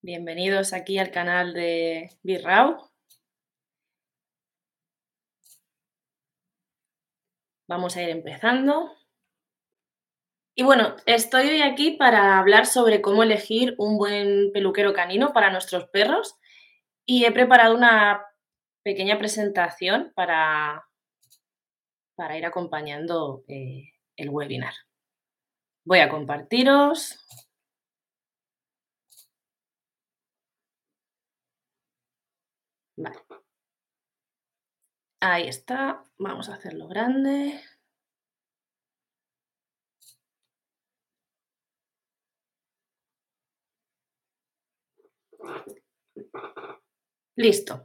Bienvenidos aquí al canal de Birrao. Vamos a ir empezando. Y bueno, estoy hoy aquí para hablar sobre cómo elegir un buen peluquero canino para nuestros perros y he preparado una pequeña presentación para, para ir acompañando eh, el webinar. Voy a compartiros. Vale. Ahí está. Vamos a hacerlo grande. Listo.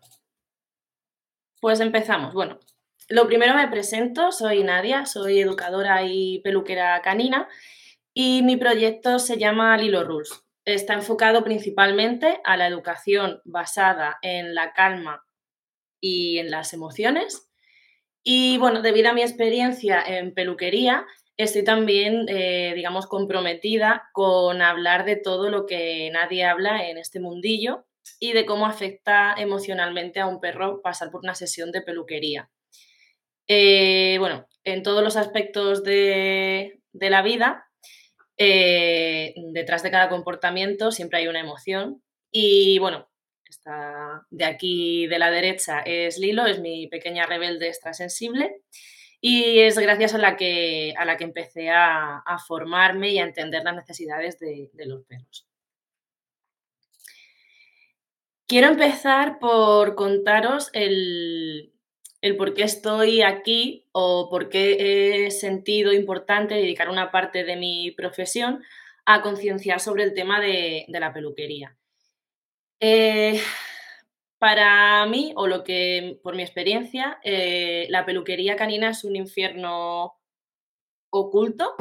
Pues empezamos. Bueno, lo primero me presento, soy Nadia, soy educadora y peluquera canina y mi proyecto se llama Lilo Rules. Está enfocado principalmente a la educación basada en la calma y en las emociones. Y bueno, debido a mi experiencia en peluquería, estoy también, eh, digamos, comprometida con hablar de todo lo que nadie habla en este mundillo y de cómo afecta emocionalmente a un perro pasar por una sesión de peluquería. Eh, bueno, en todos los aspectos de, de la vida, eh, detrás de cada comportamiento siempre hay una emoción. Y bueno, de aquí de la derecha es Lilo, es mi pequeña rebelde extrasensible. Y es gracias a la que, a la que empecé a, formarme y a entender las necesidades de, de los perros. Quiero empezar por contaros el, el por qué estoy aquí o por qué he sentido importante dedicar una parte de mi profesión a concienciar sobre el tema de, la peluquería. Eh, para mí, o lo que por mi experiencia, eh, la peluquería canina es un infierno oculto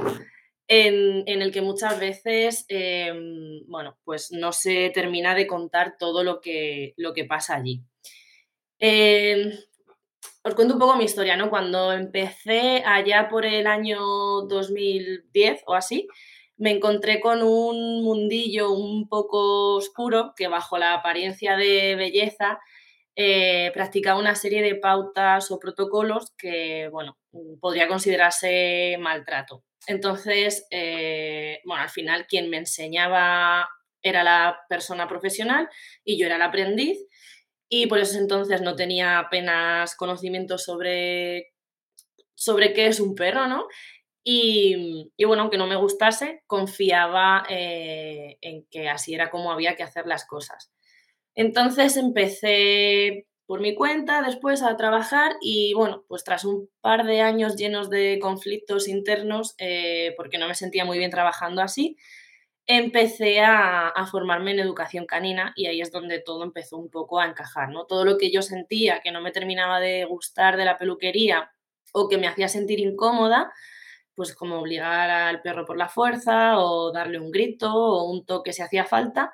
en, el que muchas veces, em, bueno, pues no se termina de contar todo lo que, lo que pasa allí. Em, os cuento un poco mi historia, ¿no? Cuando empecé allá por el año 2010 o así, me encontré con un mundillo un poco oscuro que bajo la apariencia de belleza eh, practicaba una serie de pautas o protocolos que, bueno, podría considerarse maltrato. Entonces, eh, bueno, al final quien me enseñaba era la persona profesional y yo era el aprendiz y por eso entonces no tenía apenas conocimiento sobre, sobre qué es un perro, ¿no? Y, bueno, aunque no me gustase, confiaba eh, en que así era como había que hacer las cosas. Entonces empecé por mi cuenta después a trabajar y bueno, pues tras un par de años llenos de conflictos internos, eh, porque no me sentía muy bien trabajando así, empecé a, formarme en educación canina y ahí es donde todo empezó un poco a encajar, ¿no? Todo lo que yo sentía que no me terminaba de gustar de la peluquería o que me hacía sentir incómoda, pues como obligar al perro por la fuerza o darle un grito o un toque si hacía falta,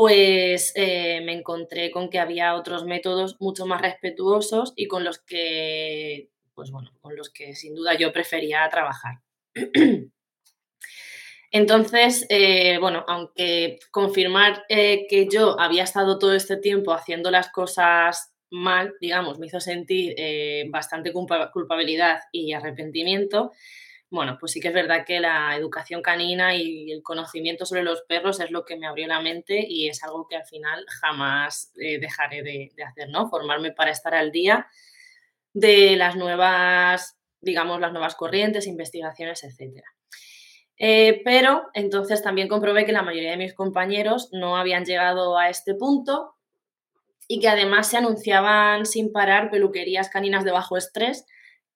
pues eh, me encontré con que había otros métodos mucho más respetuosos y con los que, pues bueno, con los que sin duda yo prefería trabajar. Entonces, eh, bueno, aunque confirmar eh, que yo había estado todo este tiempo haciendo las cosas mal, digamos, me hizo sentir bastante culpabilidad y arrepentimiento, bueno, pues sí que es verdad que la educación canina y el conocimiento sobre los perros es lo que me abrió la mente y es algo que al final jamás dejaré de, de hacer, ¿no? Formarme para estar al día de las nuevas, digamos, las nuevas corrientes, investigaciones, etcétera. Eh, pero entonces también comprobé que la mayoría de mis compañeros no habían llegado a este punto y que además se anunciaban sin parar peluquerías caninas de bajo estrés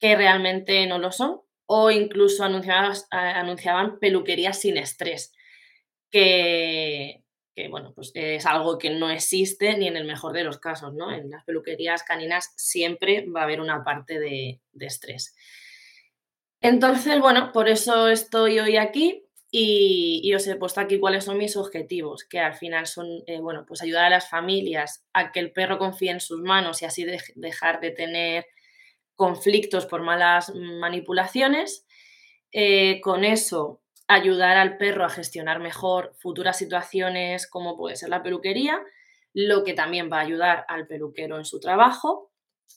que realmente no lo son o incluso anunciaban, peluquerías sin estrés, que, bueno, pues es algo que no existe ni en el mejor de los casos, ¿no? En las peluquerías caninas siempre va a haber una parte de estrés. Entonces, bueno, por eso estoy hoy aquí y, os he puesto aquí cuáles son mis objetivos, que al final son, eh, bueno, pues ayudar a las familias a que el perro confíe en sus manos y así dejar de tener conflictos por malas manipulaciones. Eh, con eso, ayudar al perro a gestionar mejor futuras situaciones como puede ser la peluquería, lo que también va a ayudar al peluquero en su trabajo.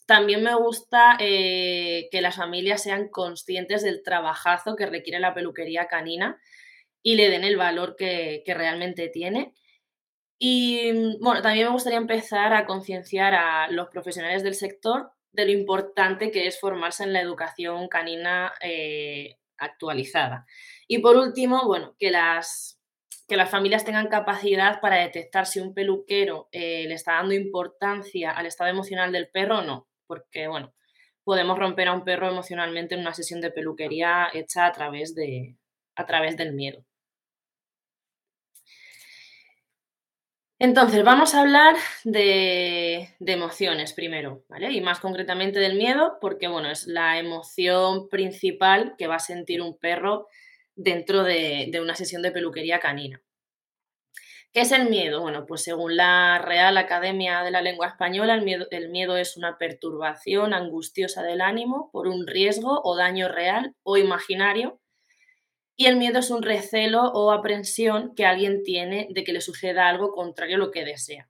También me gusta eh, que las familias sean conscientes del trabajazo que requiere la peluquería canina y le den el valor que, que realmente tiene. Y bueno, también me gustaría empezar a concienciar a los profesionales del sector de lo importante que es formarse en la educación canina eh, actualizada. Y por último, bueno, que las, que las familias tengan capacidad para detectar si un peluquero eh, le está dando importancia al estado emocional del perro o no, porque bueno, podemos romper a un perro emocionalmente en una sesión de peluquería hecha a través, de, a través del miedo. Entonces, vamos a hablar de, emociones primero, ¿vale? Y más concretamente del miedo, porque, bueno, es la emoción principal que va a sentir un perro dentro de, una sesión de peluquería canina. ¿Qué es el miedo? Bueno, pues según la Real Academia de la Lengua Española, el miedo, el miedo es una perturbación angustiosa del ánimo por un riesgo o daño real o imaginario y el miedo es un recelo o aprensión que alguien tiene de que le suceda algo contrario a lo que desea.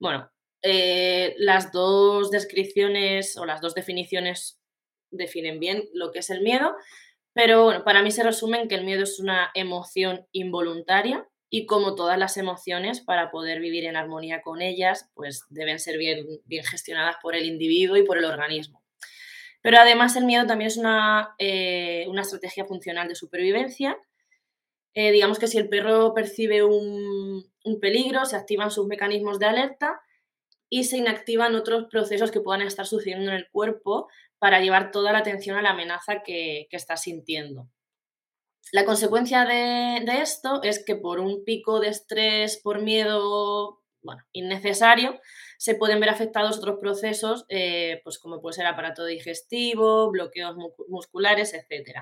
Bueno, eh, las dos descripciones o las dos definiciones definen bien lo que es el miedo, pero bueno, para mí se resumen que el miedo es una emoción involuntaria y como todas las emociones, para poder vivir en armonía con ellas, pues deben ser bien, bien gestionadas por el individuo y por el organismo. Pero además el miedo también es una, eh, estrategia funcional de supervivencia. Eh, digamos que si el perro percibe un, peligro, se activan sus mecanismos de alerta y se inactivan otros procesos que puedan estar sucediendo en el cuerpo para llevar toda la atención a la amenaza que, está sintiendo. La consecuencia de, de, esto es que por un pico de estrés, por miedo bueno, innecesario, se pueden ver afectados otros procesos, eh, pues como puede ser aparato digestivo, bloqueos musculares, etc.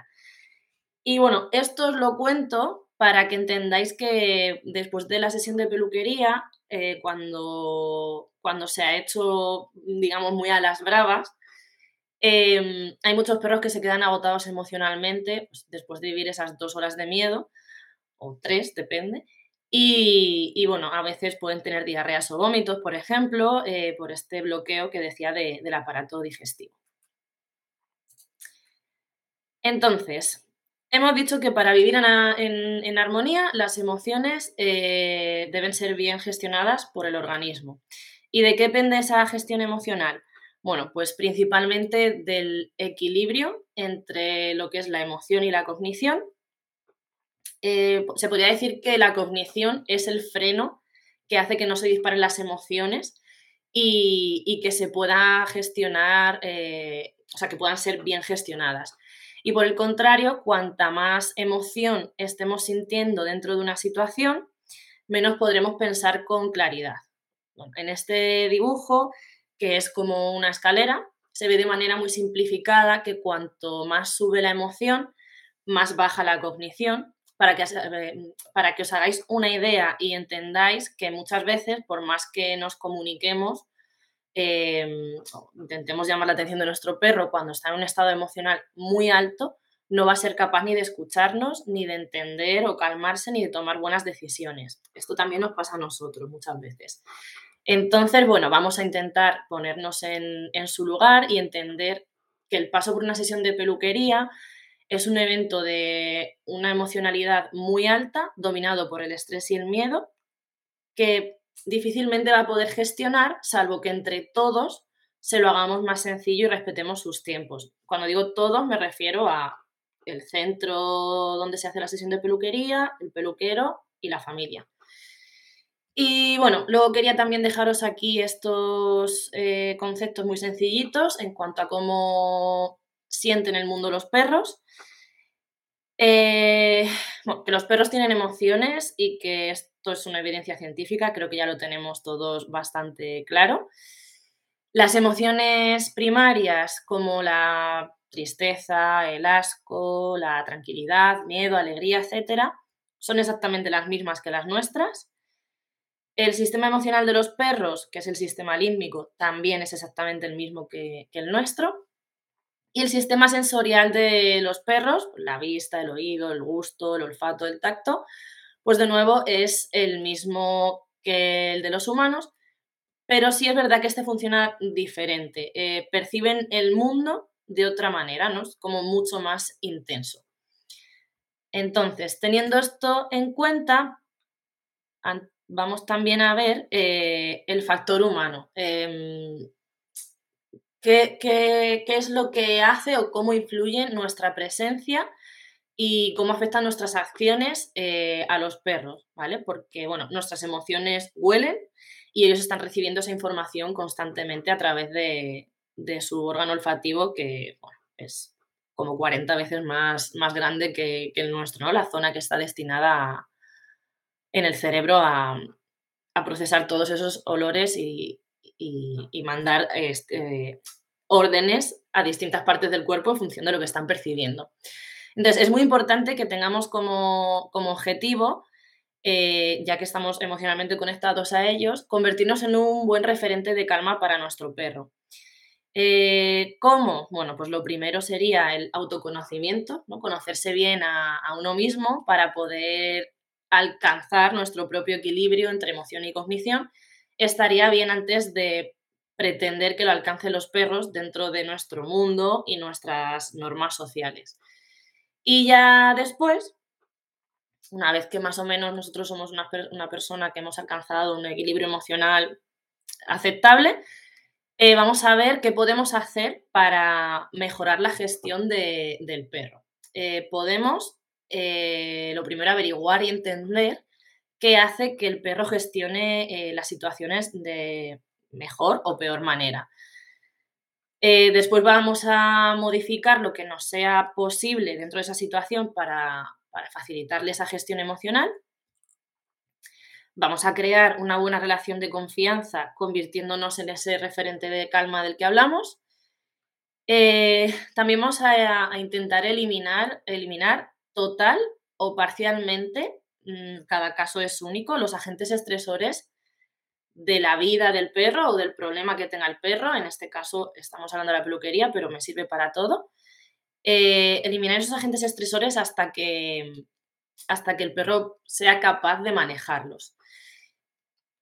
Y bueno, esto os lo cuento para que entendáis que después de la sesión de peluquería, eh, cuando, cuando se ha hecho, digamos, muy a las bravas, em, hay muchos perros que se quedan agotados emocionalmente pues, después de vivir esas dos horas de miedo, o tres, depende, y, bueno, a veces pueden tener diarreas o vómitos, por ejemplo, eh, por este bloqueo que decía del aparato digestivo. Entonces, hemos dicho que para vivir en, armonía las emociones eh, deben ser bien gestionadas por el organismo. ¿Y de qué depende esa gestión emocional? Bueno, pues principalmente del equilibrio entre lo que es la emoción y la cognición eh, se podría decir que la cognición es el freno que hace que no se disparen las emociones y, que se pueda gestionar, eh, o sea, que puedan ser bien gestionadas. Y por el contrario, cuanta más emoción estemos sintiendo dentro de una situación, menos podremos pensar con claridad. en este dibujo, que es como una escalera, se ve de manera muy simplificada que cuanto más sube la emoción, más baja la cognición para que, eh, para que os hagáis una idea y entendáis que muchas veces, por más que nos comuniquemos, em, intentemos llamar la atención de nuestro perro cuando está en un estado emocional muy alto, no va a ser capaz ni de escucharnos, ni de entender o calmarse, ni de tomar buenas decisiones. Esto también nos pasa a nosotros muchas veces. Entonces, bueno, vamos a intentar ponernos en, en su lugar y entender que el paso por una sesión de peluquería es un evento de una emocionalidad muy alta, dominado por el estrés y el miedo, que difícilmente va a poder gestionar, salvo que entre todos se lo hagamos más sencillo y respetemos sus tiempos. Cuando digo todos, me refiero a el centro donde se hace la sesión de peluquería, el peluquero y la familia. Y bueno, luego quería también dejaros aquí estos eh, conceptos muy sencillitos en cuanto a cómo sienten el mundo los perros. Eh, que los perros tienen emociones y que esto es una evidencia científica, creo que ya lo tenemos todos bastante claro. Las emociones primarias como la tristeza, el asco, la tranquilidad, miedo, alegría, etcétera, son exactamente las mismas que las nuestras. El sistema emocional de los perros, que es el sistema límbico, también es exactamente el mismo que el nuestro. Y el sistema sensorial de los perros, la vista, el oído, el gusto, el olfato, el tacto, pues de nuevo es el mismo que el de los humanos, pero sí es verdad que este funciona diferente. Eh, perciben el mundo de otra manera, ¿no? Como mucho más intenso. Entonces, teniendo esto en cuenta, vamos también a ver eh, el factor humano. Em, ¿qué, es lo que hace o cómo influye nuestra presencia y cómo afectan nuestras acciones eh, a los perros, ¿vale? Porque, bueno, nuestras emociones huelen y ellos están recibiendo esa información constantemente a través de, su órgano olfativo que es como 40 veces más, más grande que, el nuestro, ¿no? la zona que está destinada en el cerebro a, procesar todos esos olores y, mandar este, órdenes a distintas partes del cuerpo en función de lo que están percibiendo. Entonces, es muy importante que tengamos como, como objetivo eh, ya que estamos emocionalmente conectados a ellos, convertirnos en un buen referente de calma para nuestro perro. Eh, ¿Cómo? Bueno, pues lo primero sería el autoconocimiento, ¿no? conocerse bien a, uno mismo para poder alcanzar nuestro propio equilibrio entre emoción y cognición. Estaría bien antes de pretender que lo alcancen los perros dentro de nuestro mundo y nuestras normas sociales. Y ya después, una vez que más o menos nosotros somos una, persona que hemos alcanzado un equilibrio emocional aceptable, eh, vamos a ver qué podemos hacer para mejorar la gestión del perro. Eh, podemos, eh, lo primero, averiguar y entender qué hace que el perro gestione las situaciones de mejor o peor manera. después vamos a modificar lo que nos sea posible dentro de esa situación para facilitarle esa gestión emocional. Vamos a crear una buena relación de confianza convirtiéndonos en ese referente de calma del que hablamos. Eh, también vamos a, intentar eliminar, eliminar total o parcialmente, cada caso es único, los agentes estresores de la vida del perro o del problema que tenga el perro. En este caso estamos hablando de la peluquería, pero me sirve para todo. Eh, eliminar esos agentes estresores hasta que, hasta que el perro sea capaz de manejarlos.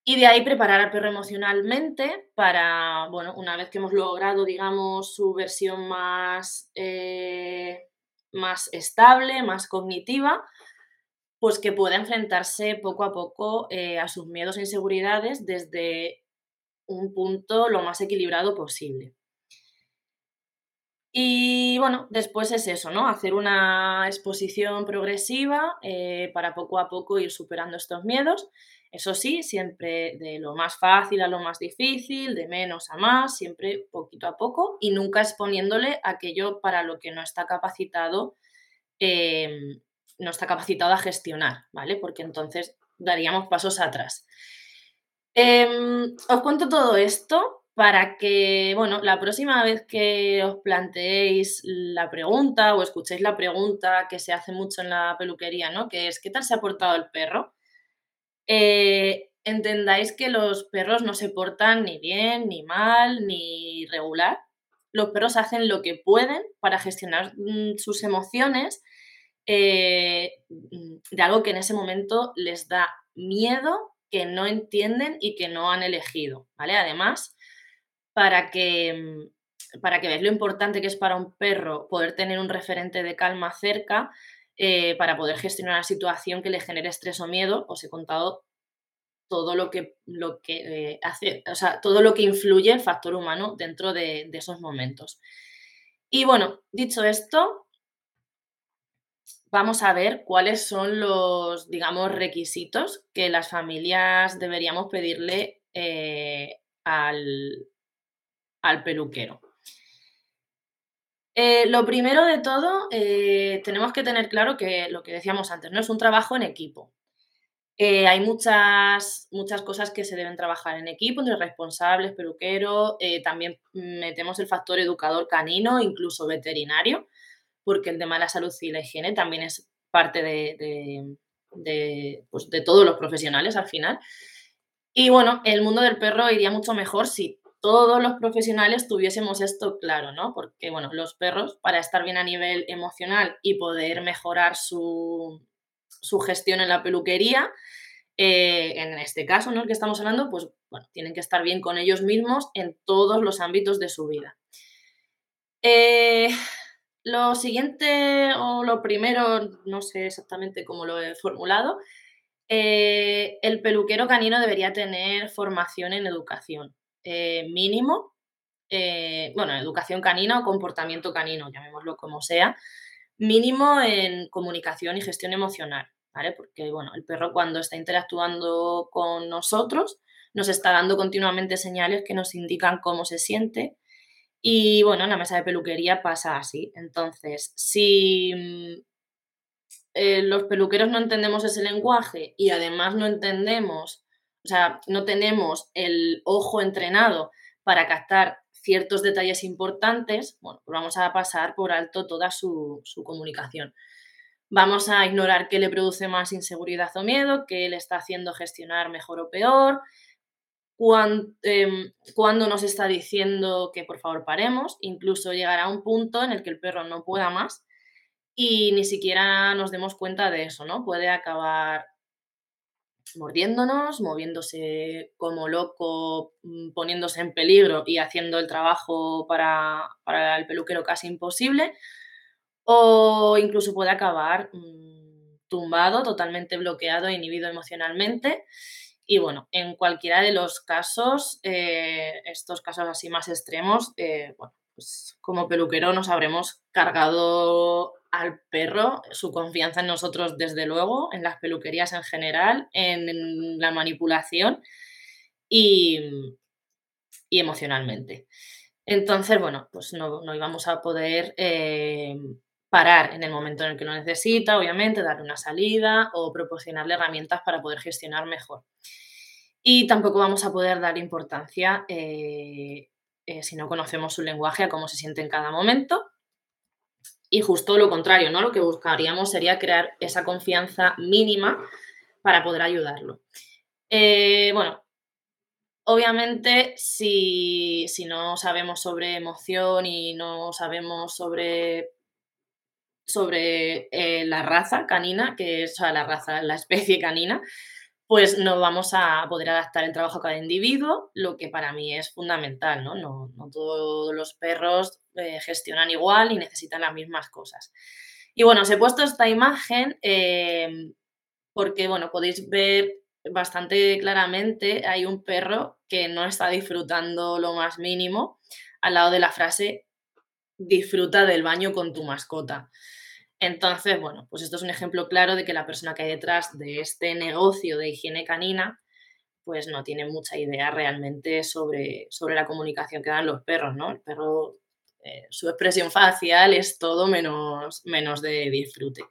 Y de ahí preparar al perro emocionalmente para, bueno, una vez que hemos logrado, digamos, su versión más, eh, más estable, más cognitiva, pues que pueda enfrentarse poco a poco eh, a sus miedos e inseguridades desde un punto lo más equilibrado posible. Y bueno, después es eso, ¿no? Hacer una exposición progresiva eh, para poco a poco ir superando estos miedos. Eso sí, siempre de lo más fácil a lo más difícil, de menos a más, siempre poquito a poco y nunca exponiéndole aquello para lo que no está capacitado, em, no está capacitado a gestionar, ¿vale? Porque entonces daríamos pasos atrás. Em, os cuento todo esto para que, bueno, la próxima vez que os planteéis la pregunta o escuchéis la pregunta que se hace mucho en la peluquería, ¿no? Que es, ¿qué tal se ha portado el perro? Eh, entendáis que los perros no se portan ni bien, ni mal, ni regular. Los perros hacen lo que pueden para gestionar mm, sus emociones eh, de algo que en ese momento les da miedo, que no entienden y que no han elegido, ¿vale? Además, para que, mm, para que veáis lo importante que es para un perro poder tener un referente de calma cerca eh, para poder gestionar una situación que le genere estrés o miedo. Os he contado todo lo que, lo que eh, hace, o sea, todo lo que influye el factor humano dentro de, de esos momentos. Y bueno, dicho esto, vamos a ver cuáles son los, digamos, requisitos que las familias deberíamos pedirle eh, al, al peluquero. Eh, lo primero de todo, eh, tenemos que tener claro que lo que decíamos antes, ¿no? Es un trabajo en equipo. Hay muchas, muchas cosas que se deben trabajar en equipo, entre responsables, peluquero, también metemos el factor educador canino, incluso veterinario, porque el tema de la salud y la higiene también es parte de, pues, de todos los profesionales al final. Y bueno, el mundo del perro iría mucho mejor si todos los profesionales tuviésemos esto claro, ¿no? Porque, bueno, los perros, para estar bien a nivel emocional y poder mejorar su, gestión en la peluquería, eh, en este caso, ¿no? El que estamos hablando, pues, bueno, tienen que estar bien con ellos mismos en todos los ámbitos de su vida. Eh, lo siguiente o lo primero, no sé exactamente cómo lo he formulado, eh, el peluquero canino debería tener formación en educación eh, mínimo, eh, bueno, educación canina o comportamiento canino, llamémoslo como sea, mínimo en comunicación y gestión emocional, ¿vale? Porque, bueno, el perro cuando está interactuando con nosotros nos está dando continuamente señales que nos indican cómo se siente y, bueno, en la mesa de peluquería pasa así. Entonces, si mm, eh, los peluqueros no entendemos ese lenguaje y además no entendemos, o sea, no tenemos el ojo entrenado para captar ciertos detalles importantes, bueno, pues vamos a pasar por alto toda su, su Vamos a ignorar qué le produce más inseguridad o miedo, qué le está haciendo gestionar mejor o peor, em, cuándo nos está diciendo que por favor paremos, incluso llegará un punto en el que el perro no pueda más y ni siquiera nos demos cuenta de eso, ¿no? Puede acabar mordiéndonos, moviéndose como loco, mm, poniéndose en peligro y haciendo el trabajo para, el peluquero casi imposible, o incluso puede acabar mm, tumbado, totalmente bloqueado inhibido emocionalmente. Y bueno, en cualquiera de los casos, eh, estos casos así más extremos, eh, bueno, pues como peluquero nos habremos cargado al perro, su confianza en nosotros desde luego, en las peluquerías en general, en la manipulación y, emocionalmente. Entonces, bueno, pues no, íbamos a poder eh, parar en el momento en el que lo necesita, obviamente, darle una salida o proporcionarle herramientas para poder gestionar mejor. Y tampoco vamos a poder dar importancia, eh, eh, si no conocemos su lenguaje, a cómo se siente en cada momento y justo lo contrario, ¿no? Lo que buscaríamos sería crear esa confianza mínima para poder ayudarlo. Eh, bueno, obviamente si, no sabemos sobre emoción y no sabemos sobre, sobre eh, la raza canina, que es la raza, la especie canina, pues no vamos a poder adaptar el trabajo a cada individuo, lo que para mí es fundamental, ¿no? No, todos los perros eh, gestionan igual y necesitan las mismas cosas. Y bueno, os he puesto esta imagen em, porque, bueno, podéis ver bastante claramente, hay un perro que no está disfrutando lo más mínimo al lado de la frase disfruta del baño con tu mascota. Entonces, bueno, pues esto es un ejemplo claro de que la persona que hay detrás de este negocio de higiene canina, pues no tiene mucha idea realmente sobre, sobre la comunicación que dan los perros, ¿no? El perro, eh, su expresión facial es todo menos, menos de disfrute.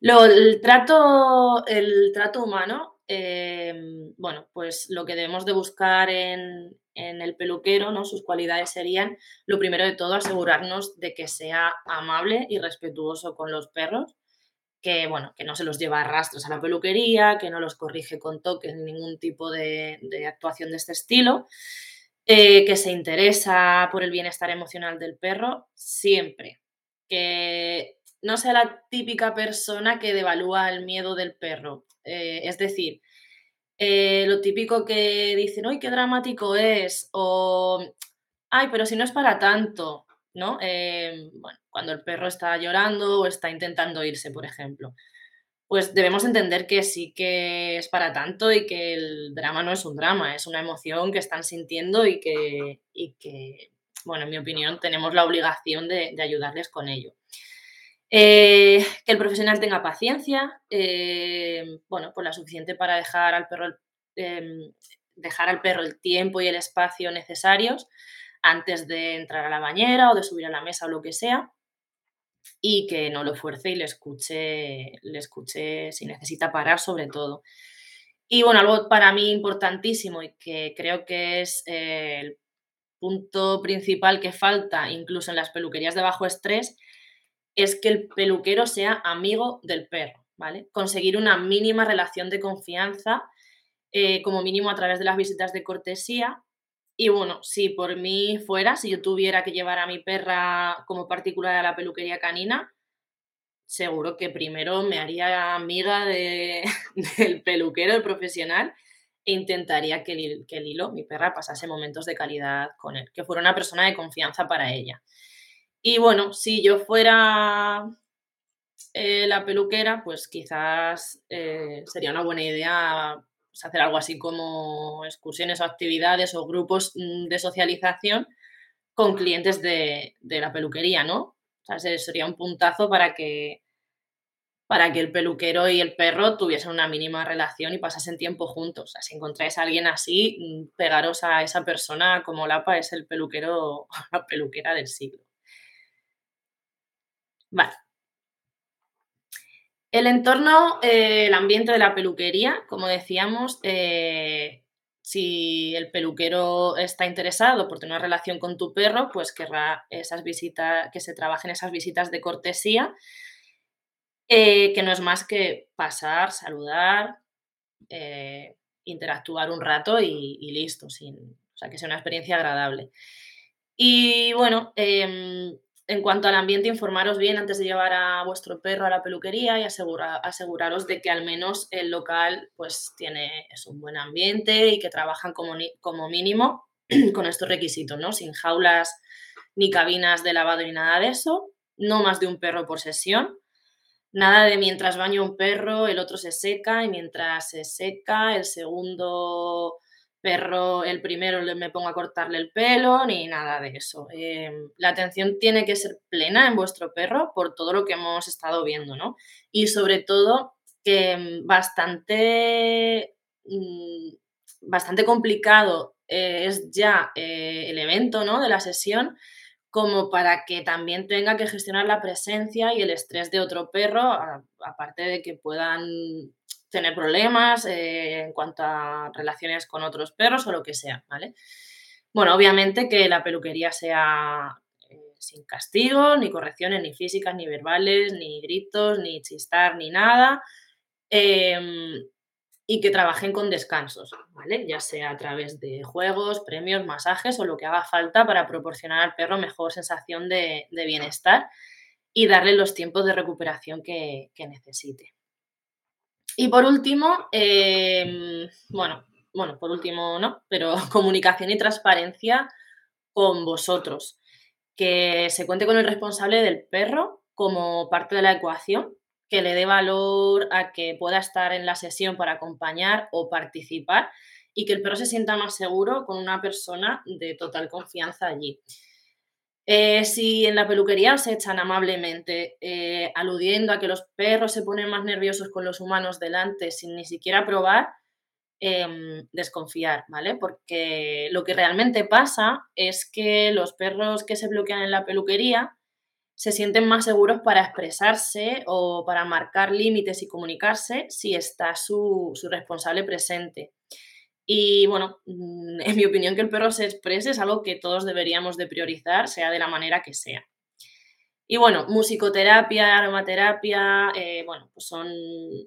Lo, el, trato, el trato humano, eh, bueno, pues lo que debemos de buscar en, en el peluquero, ¿no? Sus cualidades serían, lo primero de todo, asegurarnos de que sea amable y respetuoso con los perros, que, bueno, que no se los lleva a rastros a la peluquería, que no los corrige con toques ni ningún tipo de, actuación de este estilo, eh, que se interesa por el bienestar emocional del perro siempre, que no sea la típica persona que devalúa el miedo del perro. Eh, es decir, eh, lo típico que dicen, ¡ay, qué dramático es! O, ¡ay, pero si no es para tanto! ¿No? Eh, bueno, cuando el perro está llorando o está intentando irse, por ejemplo. Pues debemos entender que sí que es para tanto y que el drama no es un drama, es una emoción que están sintiendo y que, que bueno, en mi opinión, tenemos la obligación de, ayudarles con ello. Eh, que el profesional tenga paciencia, eh, bueno, pues la suficiente para dejar al perro em, dejar al perro el tiempo y el espacio necesarios antes de entrar a la bañera o de subir a la mesa o lo que sea y que no lo fuerce y le escuche, le escuche si necesita parar sobre todo. Y bueno, algo para mí importantísimo y que creo que es eh, el punto principal que falta incluso en las peluquerías de bajo estrés es que el peluquero sea amigo del perro, ¿vale? Conseguir una mínima relación de confianza, eh, como mínimo a través de las visitas de cortesía, Y bueno, si por mí fuera, si yo tuviera que llevar a mi perra como particular a la peluquería canina, seguro que primero me haría amiga de, del peluquero, el profesional, e intentaría que, Lilo, mi perra, pasase momentos de calidad con él, que fuera una persona de confianza para ella. Y bueno, si yo fuera eh, la peluquera, pues quizás eh, sería una buena idea pues, hacer algo así como excursiones o actividades o grupos mm, de socialización con clientes de, de la peluquería, ¿no? O sea, sería un puntazo para que para que el peluquero y el perro tuviesen una mínima relación y pasasen tiempo juntos. O sea, si encontráis a alguien así, mm, pegaros a esa persona como Lapa es el peluquero, la peluquera del siglo. Vale. El entorno, eh, el ambiente de la peluquería, como decíamos, eh, si el peluquero está interesado por tener una relación con tu perro, pues querrá esas visitas, que se trabajen esas visitas de cortesía eh, que no es más que pasar, saludar, interactuar un rato y, listo, sin, o sea, que sea una experiencia agradable. Y bueno, em, en cuanto al ambiente, informaros bien antes de llevar a vuestro perro a la peluquería y aseguraros de que al menos el local pues tiene es un buen ambiente y que trabajan como, como mínimo con estos requisitos, ¿no? Sin jaulas ni cabinas de lavado ni nada de eso, no más de un perro por sesión Nada de mientras baño un perro, el otro se seca y mientras se seca, el segundo perro, el primero me pongo a cortarle el pelo, ni nada de eso. Em, la atención tiene que ser plena en vuestro perro por todo lo que hemos estado viendo, ¿no? Y sobre todo que em, bastante, mm, bastante complicado eh, es ya eh, el evento, ¿no? De la sesión como para que también tenga que gestionar la presencia y el estrés de otro perro, aparte de que puedan tener problemas eh, en cuanto a relaciones con otros perros o lo que sea, ¿vale? Bueno, obviamente que la peluquería sea eh, sin castigo, ni correcciones, ni físicas, ni verbales, ni gritos, ni chistar, ni nada. Em, y que trabajen con descansos, ¿vale? Ya sea a través de juegos, premios, masajes o lo que haga falta para proporcionar al perro mejor sensación de, bienestar y darle los tiempos de recuperación que, necesite. Y por último, em, bueno, bueno, por último no, pero comunicación y transparencia con vosotros. Que se cuente con el responsable del perro como parte de la ecuación que le dé valor a que pueda estar en la sesión para acompañar o participar y que el perro se sienta más seguro con una persona de total confianza allí. Eh, si en la peluquería se echan amablemente eh, aludiendo a que los perros se ponen más nerviosos con los humanos delante sin ni siquiera probar, em, desconfiar, ¿vale? Porque lo que realmente pasa es que los perros que se bloquean en la peluquería se sienten más seguros para expresarse o para marcar límites y comunicarse si está su, responsable presente. Y bueno, mm, en mi opinión que el perro se exprese es algo que todos deberíamos de priorizar, sea de la manera que sea. Y bueno, musicoterapia, aromaterapia, eh, bueno, pues son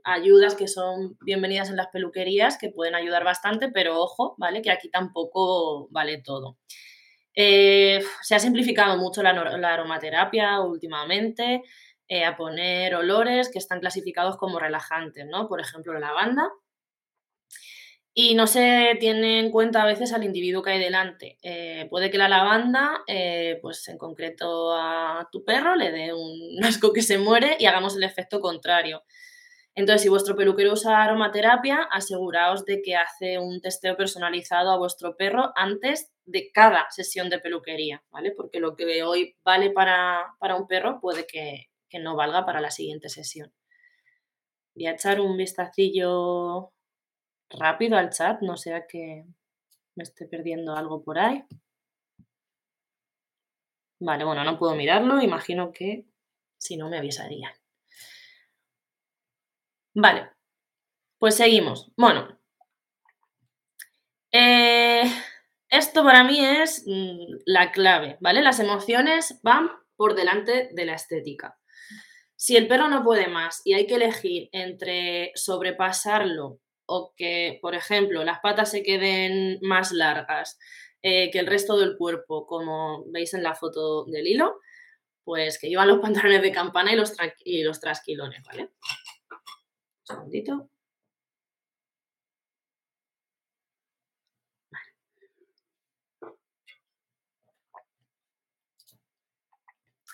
ayudas que son bienvenidas en las peluquerías, que pueden ayudar bastante, pero ojo, ¿vale? Que aquí tampoco vale todo. Eh, se ha simplificado mucho la, aromaterapia últimamente eh, a poner olores que están clasificados como relajantes, ¿no? Por ejemplo, la lavanda. Y no se tiene en cuenta a veces al individuo que hay delante. Eh, puede que la lavanda, pues en concreto a tu perro, le dé un asco que se muere y hagamos el efecto contrario. Entonces, si vuestro peluquero usa aromaterapia, aseguraos de que hace un testeo personalizado a vuestro perro antes de cada sesión de peluquería, ¿vale? Porque lo que hoy vale para, un perro puede que, no valga para la siguiente sesión. Voy a echar un vistacillo rápido al chat, no sea que me esté perdiendo algo por ahí. Vale, bueno, no puedo mirarlo, imagino que si no me avisarían. Vale, pues seguimos. Bueno, eh, esto para mí es mm, la clave, ¿vale? Las emociones van por delante de la estética. Si el perro no puede más y hay que elegir entre sobrepasarlo o que, por ejemplo, las patas se queden más largas, eh, que el resto del cuerpo, como veis en la foto del hilo, pues que llevan los pantalones de campana y los, y los trasquilones, ¿vale? Un segundito.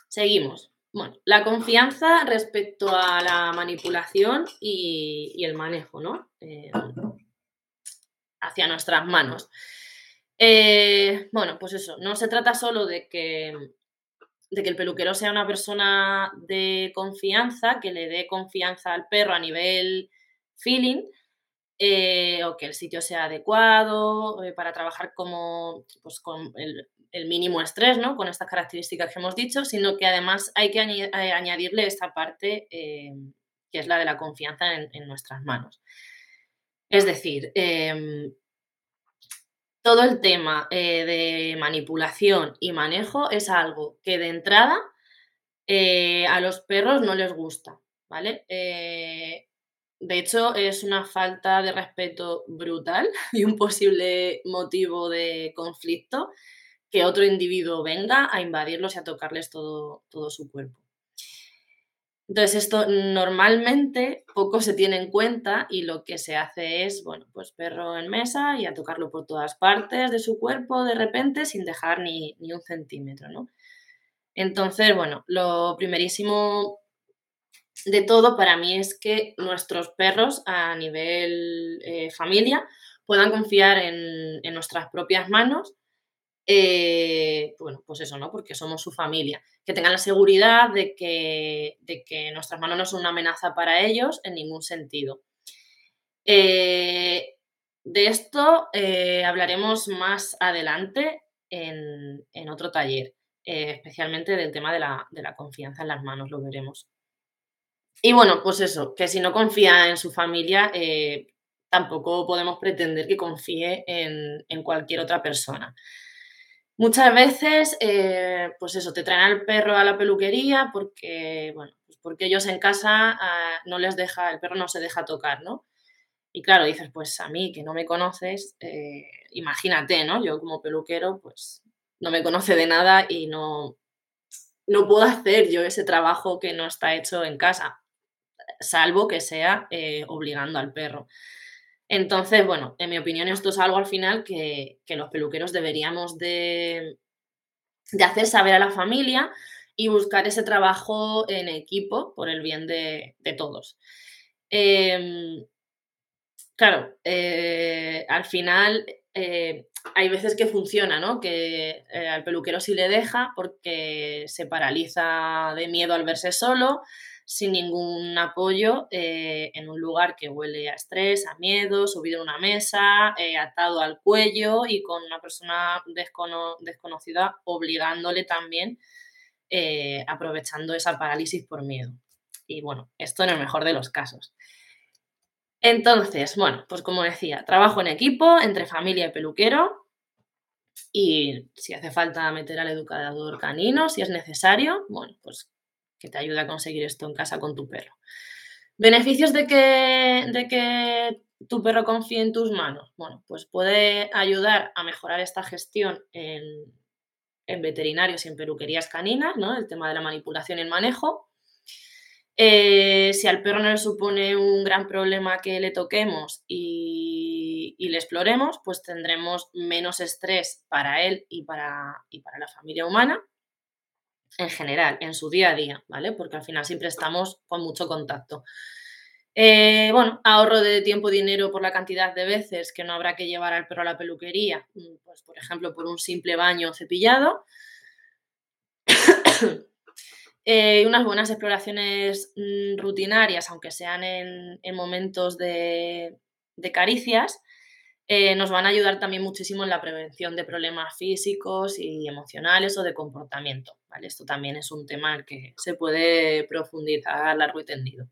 Seguimos. Bueno, la confianza respecto a la manipulación y, el manejo, ¿no? Eh, hacia nuestras manos. Eh, bueno, pues eso, no se trata solo de que, de que el peluquero sea una persona de confianza, que le dé confianza al perro a nivel feeling, eh, o que el sitio sea adecuado para trabajar como pues, con el, el mínimo estrés, ¿no? Con estas características que hemos dicho, sino que además hay que eh, añadirle esta parte eh, que es la de la confianza en, nuestras manos. Es decir, em, todo el tema eh, de manipulación y manejo es algo que de entrada a los perros no les gusta, ¿vale? de hecho, es una falta de respeto brutal y un posible motivo de conflicto que otro individuo venga a invadirlos y a tocarles todo, todo su cuerpo. Entonces, esto normalmente poco se tiene en cuenta y lo que se hace es, bueno, pues perro en mesa y a tocarlo por todas partes de su cuerpo de repente sin dejar ni, un centímetro, ¿no? Entonces, bueno, lo primerísimo de todo para mí es que nuestros perros a nivel eh, familia puedan confiar en, en nuestras propias manos eh, bueno, pues eso, ¿no? Porque somos su familia. Que tengan la seguridad de que, de que nuestras manos no son una amenaza para ellos en ningún sentido. Eh, de esto eh, hablaremos más adelante en, otro taller, especialmente del tema de la, de la, confianza en las manos, lo veremos. Y bueno, pues eso, que si no confía en su familia, tampoco podemos pretender que confíe en, en cualquier otra persona. Muchas veces, eh, pues eso, te traen al perro a la peluquería porque, bueno, pues porque ellos en casa ah, no les deja, el perro no se deja tocar, ¿no? Y claro, dices, pues a mí que no me conoces, eh, imagínate, ¿no? Yo como peluquero, pues no me conoce de nada y no, no puedo hacer yo ese trabajo que no está hecho en casa, salvo que sea eh, obligando al perro. Entonces, bueno, en mi opinión esto es algo al final que, los peluqueros deberíamos de, hacer saber a la familia y buscar ese trabajo en equipo por el bien de, todos. Em, claro, eh, al final eh, hay veces que funciona, ¿no? Que eh, al peluquero sí le deja porque se paraliza de miedo al verse solo, sin ningún apoyo eh, en un lugar que huele a estrés, a miedo, subido en una mesa, eh, atado al cuello y con una persona desconocida obligándole también, eh, aprovechando esa parálisis por miedo. Y bueno, esto en el mejor de los casos. Entonces, bueno, pues como decía, trabajo en equipo entre familia y peluquero y si hace falta meter al educador canino, si es necesario, bueno, pues que te ayuda a conseguir esto en casa con tu perro. Beneficios de que, de que tu perro confíe en tus manos. Bueno, pues puede ayudar a mejorar esta gestión en, veterinarios y en peluquerías caninas, ¿no? El tema de la manipulación y el manejo. Eh, si al perro no le supone un gran problema que le toquemos y, y, le exploremos, pues tendremos menos estrés para él y para, y para la familia humana en general, en su día a día, ¿vale? Porque al final siempre estamos con mucho contacto. Eh, bueno, ahorro de tiempo y dinero por la cantidad de veces que no habrá que llevar al perro a la peluquería, mm, pues por ejemplo por un simple baño cepillado. eh, unas buenas exploraciones mm, rutinarias, aunque sean en, momentos de, de caricias, eh, nos van a ayudar también muchísimo en la prevención de problemas físicos y emocionales o de comportamiento. ¿vale? Esto también es un tema que se puede profundizar largo y tendido.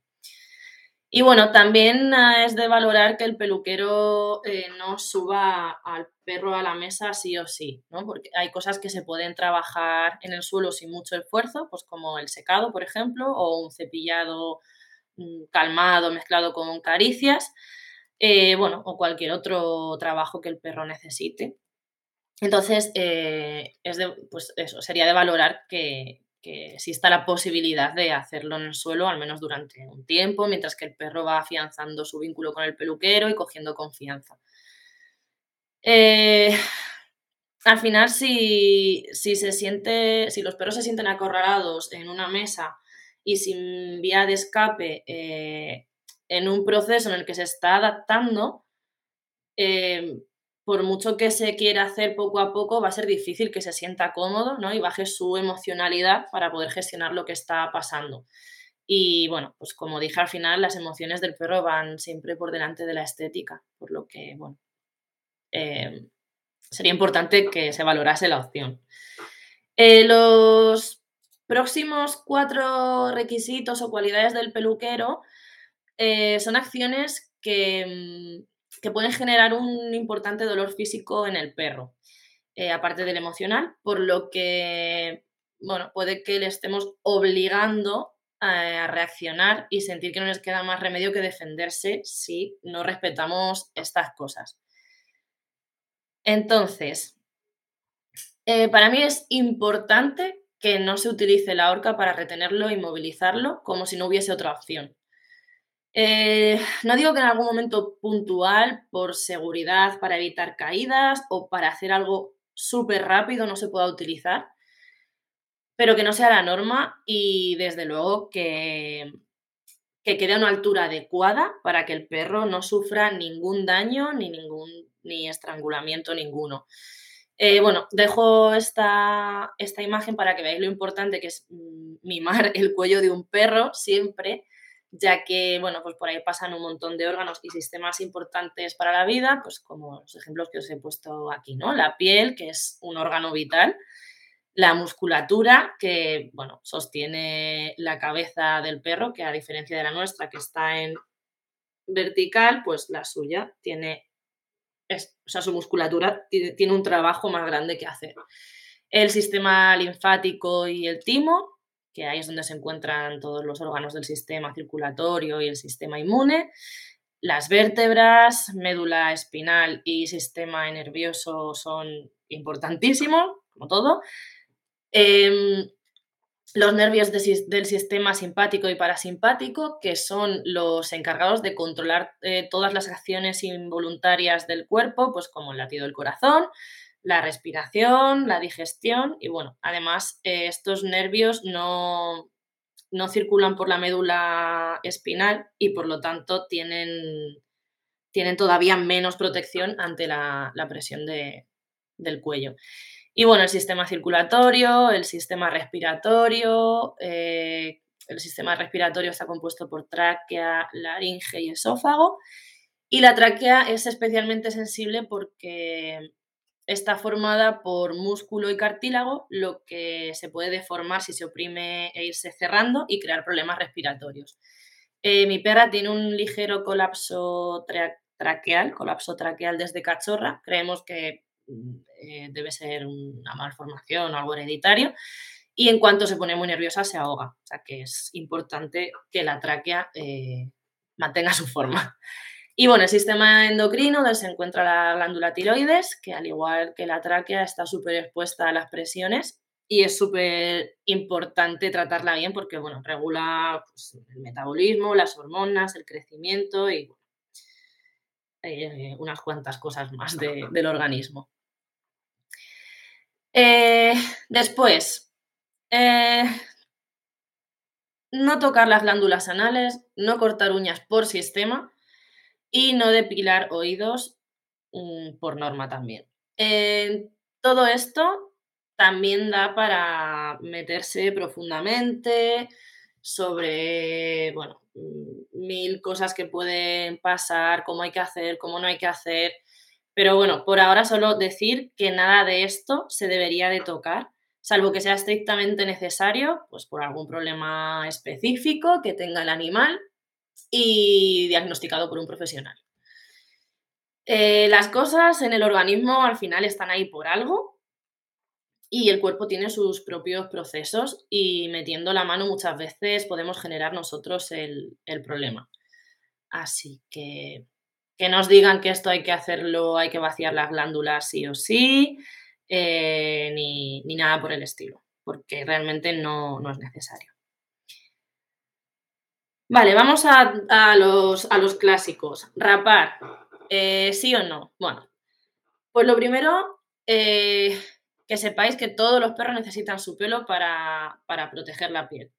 Y bueno, también ah, es de valorar que el peluquero eh, no suba al perro a la mesa sí o sí, ¿no? Porque hay cosas que se pueden trabajar en el suelo sin mucho esfuerzo, pues como el secado, por ejemplo, o un cepillado mm, calmado mezclado con caricias. Eh, bueno, o cualquier otro trabajo que el perro necesite. Entonces, eh, es pues eso, sería de valorar que, que exista la posibilidad de hacerlo en el suelo, al menos durante un tiempo, mientras que el perro va afianzando su vínculo con el peluquero y cogiendo confianza. Eh, al final, si, se siente, si los perros se sienten acorralados en una mesa y sin vía de escape en un proceso en el que se está adaptando, eh, por mucho que se quiera hacer poco a poco, va a ser difícil que se sienta cómodo ¿no? y baje su emocionalidad para poder gestionar lo que está pasando. Y bueno, pues como dije al final, las emociones del perro van siempre por delante de la estética, por lo que, bueno, eh, sería importante que se valorase la opción. Eh, los próximos cuatro requisitos o cualidades del peluquero eh, son acciones que, mm, que pueden generar un importante dolor físico en el perro, eh, aparte del emocional, por lo que, bueno, puede que le estemos obligando a, reaccionar y sentir que no les queda más remedio que defenderse si no respetamos estas cosas. Entonces, eh, para mí es importante que no se utilice la horca para retenerlo y movilizarlo como si no hubiese otra opción. Eh, no digo que en algún momento puntual, por seguridad, para evitar caídas o para hacer algo súper rápido no se pueda utilizar, pero que no sea la norma y desde luego que, que quede a una altura adecuada para que el perro no sufra ningún daño ni ningún ni estrangulamiento ninguno. Eh, bueno, dejo esta, esta imagen para que veáis lo importante que es mm, mimar el cuello de un perro siempre ya que, bueno, pues por ahí pasan un montón de órganos y sistemas importantes para la vida, pues como los ejemplos que os he puesto aquí, ¿no? La piel, que es un órgano vital, la musculatura, que, bueno, sostiene la cabeza del perro, que a diferencia de la nuestra, que está en vertical, pues la suya tiene, o sea, su musculatura tiene un trabajo más grande que hacer. El sistema linfático y el timo, que ahí es donde se encuentran todos los órganos del sistema circulatorio y el sistema inmune. Las vértebras, médula espinal y sistema nervioso son importantísimos, como todo. Em, los nervios del sistema simpático y parasimpático, que son los encargados de controlar eh, todas las acciones involuntarias del cuerpo, pues como el latido del corazón, la respiración, la digestión y bueno, además eh, estos nervios no, no, circulan por la médula espinal y por lo tanto tienen, tienen todavía menos protección ante la, presión del cuello. Y bueno, el sistema circulatorio, el sistema respiratorio, eh, el sistema respiratorio está compuesto por tráquea, laringe y esófago. Y la tráquea es especialmente sensible porque está formada por músculo y cartílago, lo que se puede deformar si se oprime e irse cerrando y crear problemas respiratorios. Eh, mi perra tiene un ligero colapso traqueal, colapso traqueal desde cachorra. Creemos que eh, debe ser una malformación o algo hereditario. Y en cuanto se pone muy nerviosa, se ahoga. O sea que es importante que la tráquea eh, mantenga su forma. Y bueno, el sistema endocrino, donde se encuentra la glándula tiroides, que al igual que la tráquea está súper expuesta a las presiones y es súper importante tratarla bien porque, bueno, regula pues, el metabolismo, las hormonas, el crecimiento y eh, unas cuantas cosas más del organismo. Eh, después, eh, no tocar las glándulas anales, no cortar uñas por sistema y no depilar oídos mm, por norma también. todo esto también da para meterse profundamente sobre, bueno, mm, mil cosas que pueden pasar, cómo hay que hacer, cómo no hay que hacer. Pero bueno, por ahora solo decir que nada de esto se debería de tocar, salvo que sea estrictamente necesario, pues por algún problema específico que tenga el animal y diagnosticado por un profesional. Eh, las cosas en el organismo al final están ahí por algo y el cuerpo tiene sus propios procesos y metiendo la mano muchas veces podemos generar nosotros el, el problema. Así que que nos digan que esto hay que hacerlo, hay que vaciar las glándulas sí o sí, eh, ni, nada por el estilo, porque realmente no, es necesario. Vale, vamos a, los, clásicos. Rapar, eh, ¿sí o no? Bueno, pues lo primero, eh, que sepáis que todos los perros necesitan su pelo para, para proteger la piel.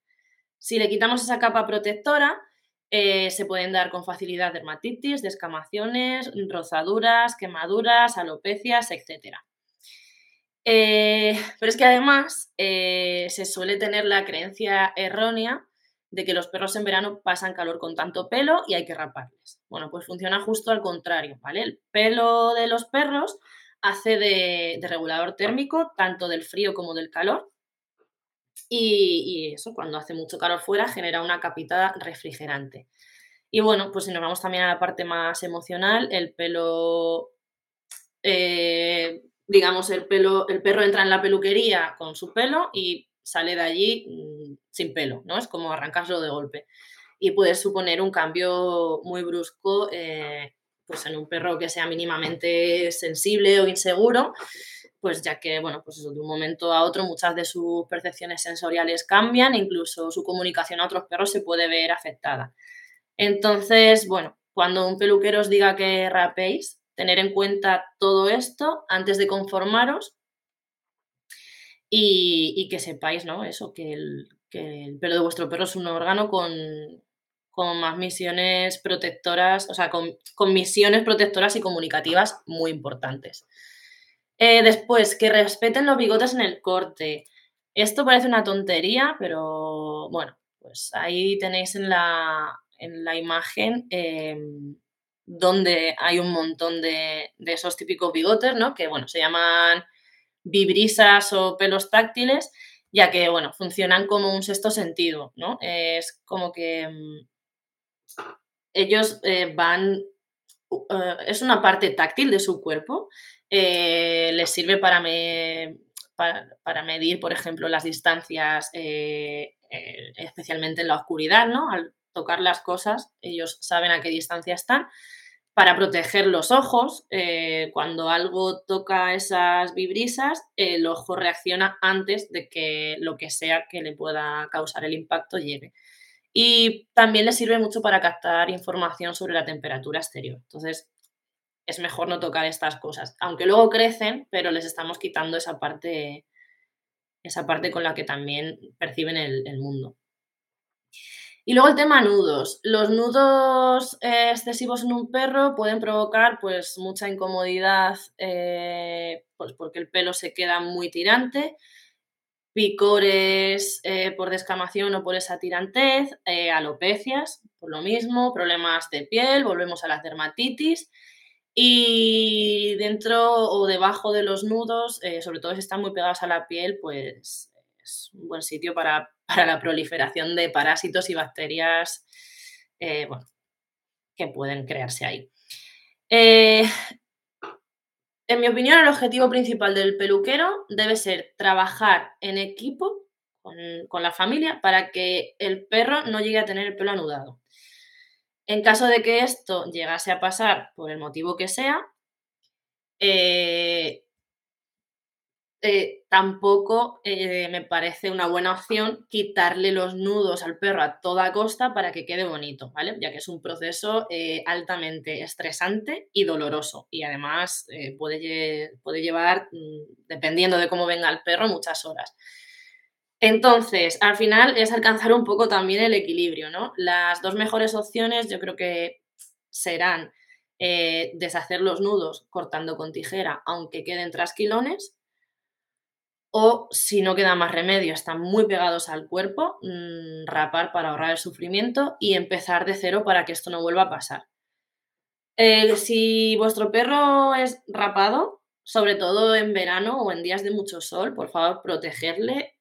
Si le quitamos esa capa protectora, eh, se pueden dar con facilidad dermatitis, descamaciones, rozaduras, quemaduras, alopecias, etc. Pero es que además se suele tener la creencia errónea de que los perros en verano pasan calor con tanto pelo y hay que raparles. Bueno, pues funciona justo al contrario, ¿vale? El pelo de los perros hace de regulador térmico tanto del frío como del calor y, eso, cuando hace mucho calor fuera, genera una capita refrigerante. Y bueno, pues si nos vamos también a la parte más emocional, el pelo, eh, digamos, el pelo, el perro entra en la peluquería con su pelo y sale de allí sin pelo, ¿no? Es como arrancárselo de golpe. Y puede suponer un cambio muy brusco, eh, pues en un perro que sea mínimamente sensible o inseguro pues ya que, bueno, pues de un momento a otro muchas de sus percepciones sensoriales cambian, incluso su comunicación a otros perros se puede ver afectada. Entonces, bueno, cuando un peluquero os diga que rapéis, tener en cuenta todo esto antes de conformaros y, que sepáis, ¿no? Eso, que el, pelo de vuestro perro es un órgano con, más misiones protectoras, o sea, con, con misiones protectoras y comunicativas muy importantes. Eh, después, que respeten los bigotes en el corte. Esto parece una tontería, pero bueno, pues ahí tenéis en la, en la imagen em, donde hay un montón de, esos típicos bigotes, ¿no? Que bueno, se llaman vibrisas o pelos táctiles, ya que bueno, funcionan como un sexto sentido, ¿no? es como que em, ellos eh, van, eh, es una parte táctil de su cuerpo eh, les sirve para, para, medir, por ejemplo, las distancias, especialmente en la oscuridad, ¿no? Al tocar las cosas, ellos saben a qué distancia están. Para proteger los ojos, cuando algo toca esas vibrisas, el ojo reacciona antes de que lo que sea que le pueda causar el impacto llegue. Y también les sirve mucho para captar información sobre la temperatura exterior. Entonces, es mejor no tocar estas cosas. Aunque luego crecen, pero les estamos quitando esa parte, esa parte con la que también perciben el, mundo. Y luego el tema nudos. Los nudos eh, excesivos en un perro pueden provocar pues mucha incomodidad eh, pues porque el pelo se queda muy tirante, picores eh, por descamación o por esa tirantez, alopecias por lo mismo, problemas de piel, volvemos a las dermatitis y dentro o debajo de los nudos, sobre todo si están muy pegados a la piel, pues es un buen sitio para, la proliferación de parásitos y bacterias eh, que pueden crearse ahí. Eh, en mi opinión, el objetivo principal del peluquero debe ser trabajar en equipo con, con la familia para que el perro no llegue a tener el pelo anudado. En caso de que esto llegase a pasar por el motivo que sea, eh, eh, tampoco eh, me parece una buena opción quitarle los nudos al perro a toda costa para que quede bonito, ¿vale? Ya que es un proceso altamente estresante y doloroso y además puede, puede, llevar, mm, dependiendo de cómo venga el perro, muchas horas. Entonces, al final es alcanzar un poco también el equilibrio, ¿no? Las dos mejores opciones yo creo que serán eh, deshacer los nudos cortando con tijera, aunque queden trasquilones, o si no queda más remedio, están muy pegados al cuerpo, mm, rapar para ahorrar el sufrimiento y empezar de cero para que esto no vuelva a pasar. Si vuestro perro es rapado, sobre todo en verano o en días de mucho sol, por favor, protegerle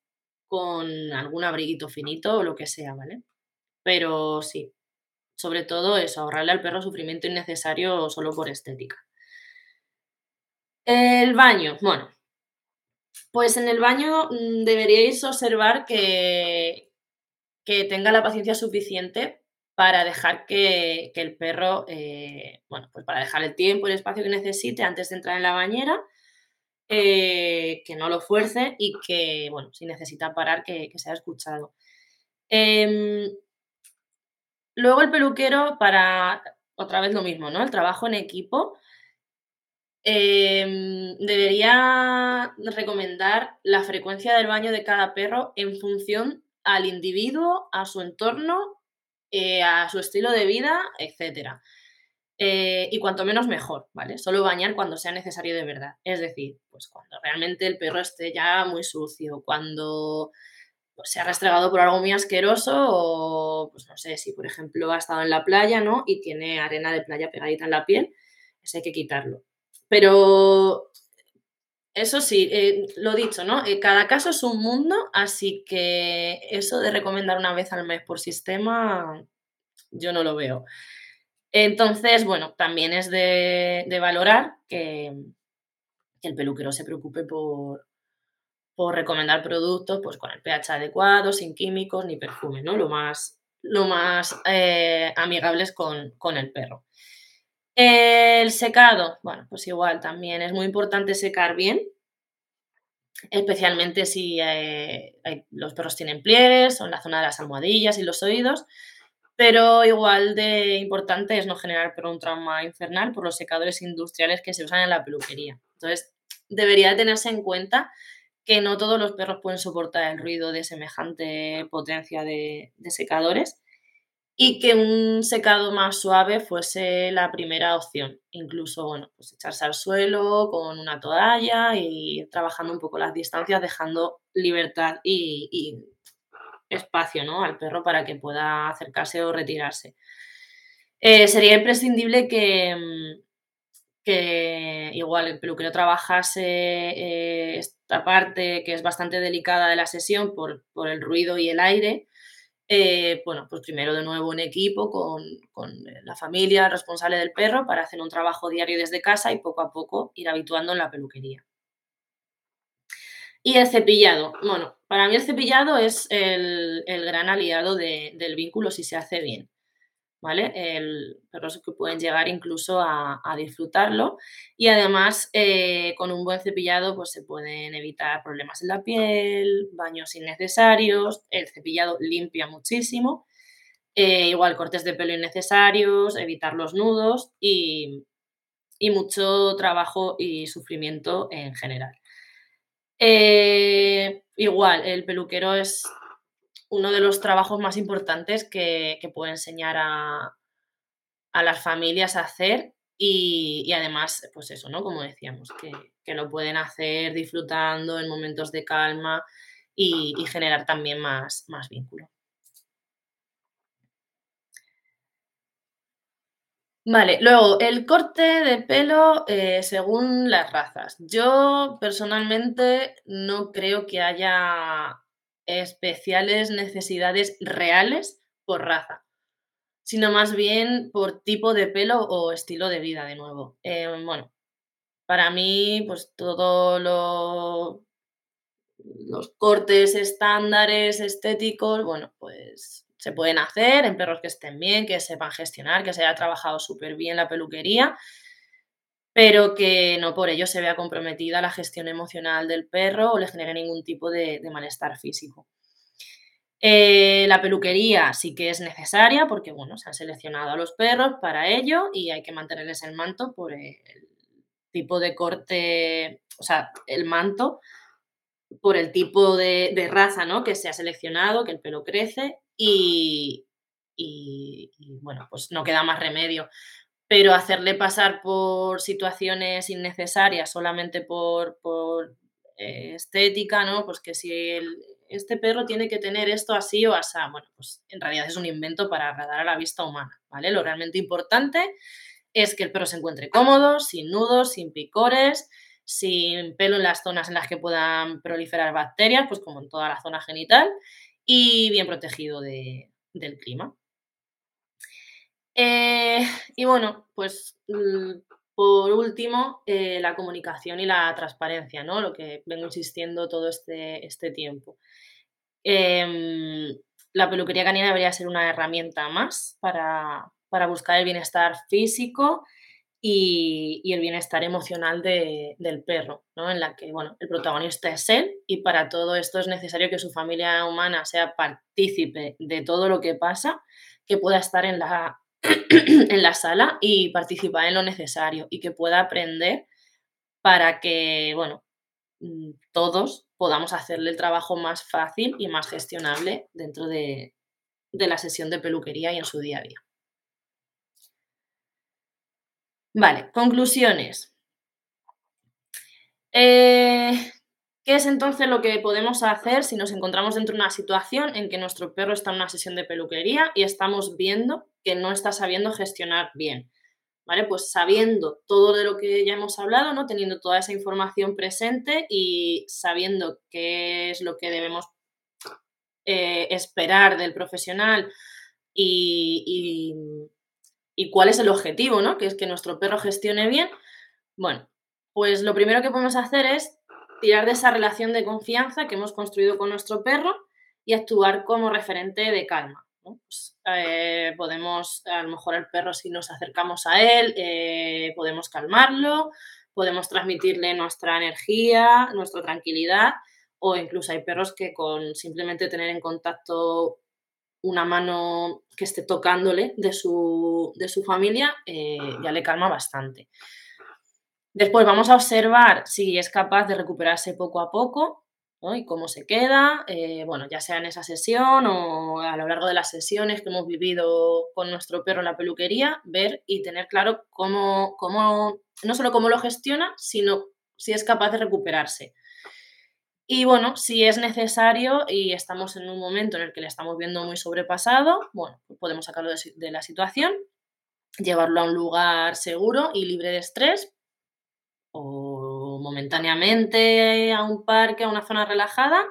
con algún abriguito finito o lo que sea, ¿vale? Pero sí, sobre todo eso, ahorrarle al perro sufrimiento innecesario solo por estética. El baño, bueno, pues en el baño mm, deberíais observar que, que tenga la paciencia suficiente para dejar que, el perro, eh, bueno, pues para dejar el tiempo y el espacio que necesite antes de entrar en la bañera eh, que no lo fuerce y que, bueno, si necesita parar, que, sea escuchado. Em, luego el peluquero para, otra vez lo mismo, ¿no? El trabajo en equipo. Em, debería recomendar la frecuencia del baño de cada perro en función al individuo, a su entorno, eh, a su estilo de vida, etc. Eh, y cuanto menos mejor, ¿vale? Solo bañar cuando sea necesario de verdad. Es decir, pues cuando realmente el perro esté ya muy sucio, cuando pues, se ha restregado por algo muy asqueroso o, pues no sé, si por ejemplo ha estado en la playa, ¿no? Y tiene arena de playa pegadita en la piel, eso hay que quitarlo. Pero eso sí, eh, lo dicho, ¿no? Eh, cada caso es un mundo, así que eso de recomendar una vez al mes por sistema, yo no lo veo. Entonces, bueno, también es de, valorar que, el peluquero se preocupe por, por recomendar productos pues, con el pH adecuado, sin químicos ni perfumes, ¿no? Lo más, lo más eh, amigables con, con el perro. El secado, bueno, pues igual también es muy importante secar bien, especialmente si eh, los perros tienen pliegues o en la zona de las almohadillas y los oídos, pero igual de importante es no generar un trauma infernal por los secadores industriales que se usan en la peluquería. Entonces, debería tenerse en cuenta que no todos los perros pueden soportar el ruido de semejante potencia de secadores y que un secado más suave fuese la primera opción. Incluso, bueno, pues echarse al suelo con una toalla y ir trabajando un poco las distancias, dejando libertad y, espacio ¿no? al perro para que pueda acercarse o retirarse. Eh, sería imprescindible que, mm, que igual el peluquero trabajase eh, esta parte que es bastante delicada de la sesión por, por el ruido y el aire eh, bueno, pues primero de nuevo un equipo con, eh, la familia responsable del perro para hacer un trabajo diario desde casa y poco a poco ir habituando en la peluquería. Y el cepillado. Bueno, para mí el cepillado es el, gran aliado del vínculo si se hace bien. ¿Vale? El, perros que pueden llegar incluso a, disfrutarlo y además eh, con un buen cepillado pues se pueden evitar problemas en la piel, baños innecesarios, el cepillado limpia muchísimo, eh, igual cortes de pelo innecesarios, evitar los nudos y, mucho trabajo y sufrimiento en general. Eh, igual, el peluquero es uno de los trabajos más importantes que, puede enseñar a, las familias a hacer y, además, pues eso, ¿no? Como decíamos, que, lo pueden hacer disfrutando en momentos de calma y, generar también más, más vínculo. Vale, luego el corte de pelo eh, según las razas. Yo personalmente no creo que haya especiales necesidades reales por raza, sino más bien por tipo de pelo o estilo de vida, de nuevo. Eh, bueno, para mí, pues todo lo, los cortes estándares estéticos, bueno, pues se pueden hacer en perros que estén bien, que sepan gestionar, que se haya trabajado súper bien la peluquería pero que no por ello se vea comprometida la gestión emocional del perro o le genere ningún tipo de, malestar físico. Eh, la peluquería sí que es necesaria porque, bueno, se han seleccionado a los perros para ello y hay que mantenerles el manto por el tipo de corte, o sea, el manto por el tipo de, raza, ¿no? Que se ha seleccionado, que el pelo crece y, y, bueno, pues no queda más remedio pero hacerle pasar por situaciones innecesarias solamente por, eh, estética, ¿no? Pues que si este perro tiene que tener esto así o así, bueno, pues en realidad es un invento para agradar a la vista humana, ¿vale? Lo realmente importante es que el perro se encuentre cómodo, sin nudos, sin picores, sin pelo en las zonas en las que puedan proliferar bacterias, pues como en toda la zona genital, y bien protegido del clima. Eh, y bueno, pues mm, por último, eh, la comunicación y la transparencia, ¿no? Lo que vengo insistiendo todo este, este tiempo. Em, la peluquería canina debería ser una herramienta más para, buscar el bienestar físico y, el bienestar emocional del perro, ¿no? En la que, bueno, el protagonista es él y para todo esto es necesario que su familia humana sea partícipe de todo lo que pasa, que pueda estar en la, en la sala y participar en lo necesario y que pueda aprender para que, bueno, mm, todos podamos hacerle el trabajo más fácil y más gestionable dentro de, de la sesión de peluquería y en su día a día. Vale, conclusiones. Eh, ¿Qué es entonces lo que podemos hacer si nos encontramos dentro de una situación en que nuestro perro está en una sesión de peluquería y estamos viendo que no está sabiendo gestionar bien? ¿Vale? Pues sabiendo todo de lo que ya hemos hablado, ¿no? Teniendo toda esa información presente y sabiendo qué es lo que debemos eh, esperar del profesional y y cuál es el objetivo, ¿no? Que es que nuestro perro gestione bien. Bueno, pues lo primero que podemos hacer es tirar de esa relación de confianza que hemos construido con nuestro perro y actuar como referente de calma. Pues, eh, podemos, a lo mejor el perro, si nos acercamos a él, eh, podemos calmarlo, podemos transmitirle nuestra energía, nuestra tranquilidad, o incluso hay perros que con simplemente tener en contacto una mano que esté tocándole de su, familia, eh, ya le calma bastante. Después vamos a observar si es capaz de recuperarse poco a poco y cómo se queda, eh, bueno, ya sea en esa sesión o a lo largo de las sesiones que hemos vivido con nuestro perro en la peluquería, ver y tener claro cómo, cómo no solo cómo lo gestiona, sino si es capaz de recuperarse. Y bueno, si es necesario y estamos en un momento en el que le estamos viendo muy sobrepasado, bueno, pues podemos sacarlo de, la situación, llevarlo a un lugar seguro y libre de estrés, o momentáneamente a un parque, a una zona relajada,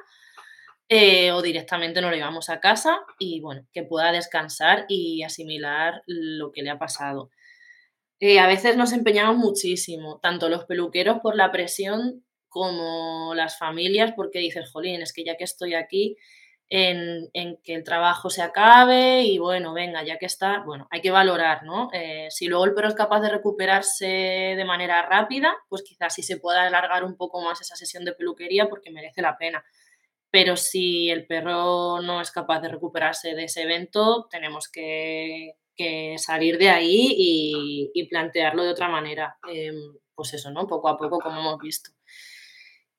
eh, o directamente nos lo llevamos a casa y bueno, que pueda descansar y asimilar lo que le ha pasado. Eh, a veces nos empeñamos muchísimo, tanto los peluqueros por la presión como las familias, porque dices, jolín, es que ya que estoy aquí, en, que el trabajo se acabe y bueno, venga, ya que está, bueno, hay que valorar, ¿no? Eh, si luego el perro es capaz de recuperarse de manera rápida, pues quizás sí se pueda alargar un poco más esa sesión de peluquería porque merece la pena. Pero si el perro no es capaz de recuperarse de ese evento, tenemos que, salir de ahí y, plantearlo de otra manera. Em, pues eso, ¿no? Poco a poco, como hemos visto.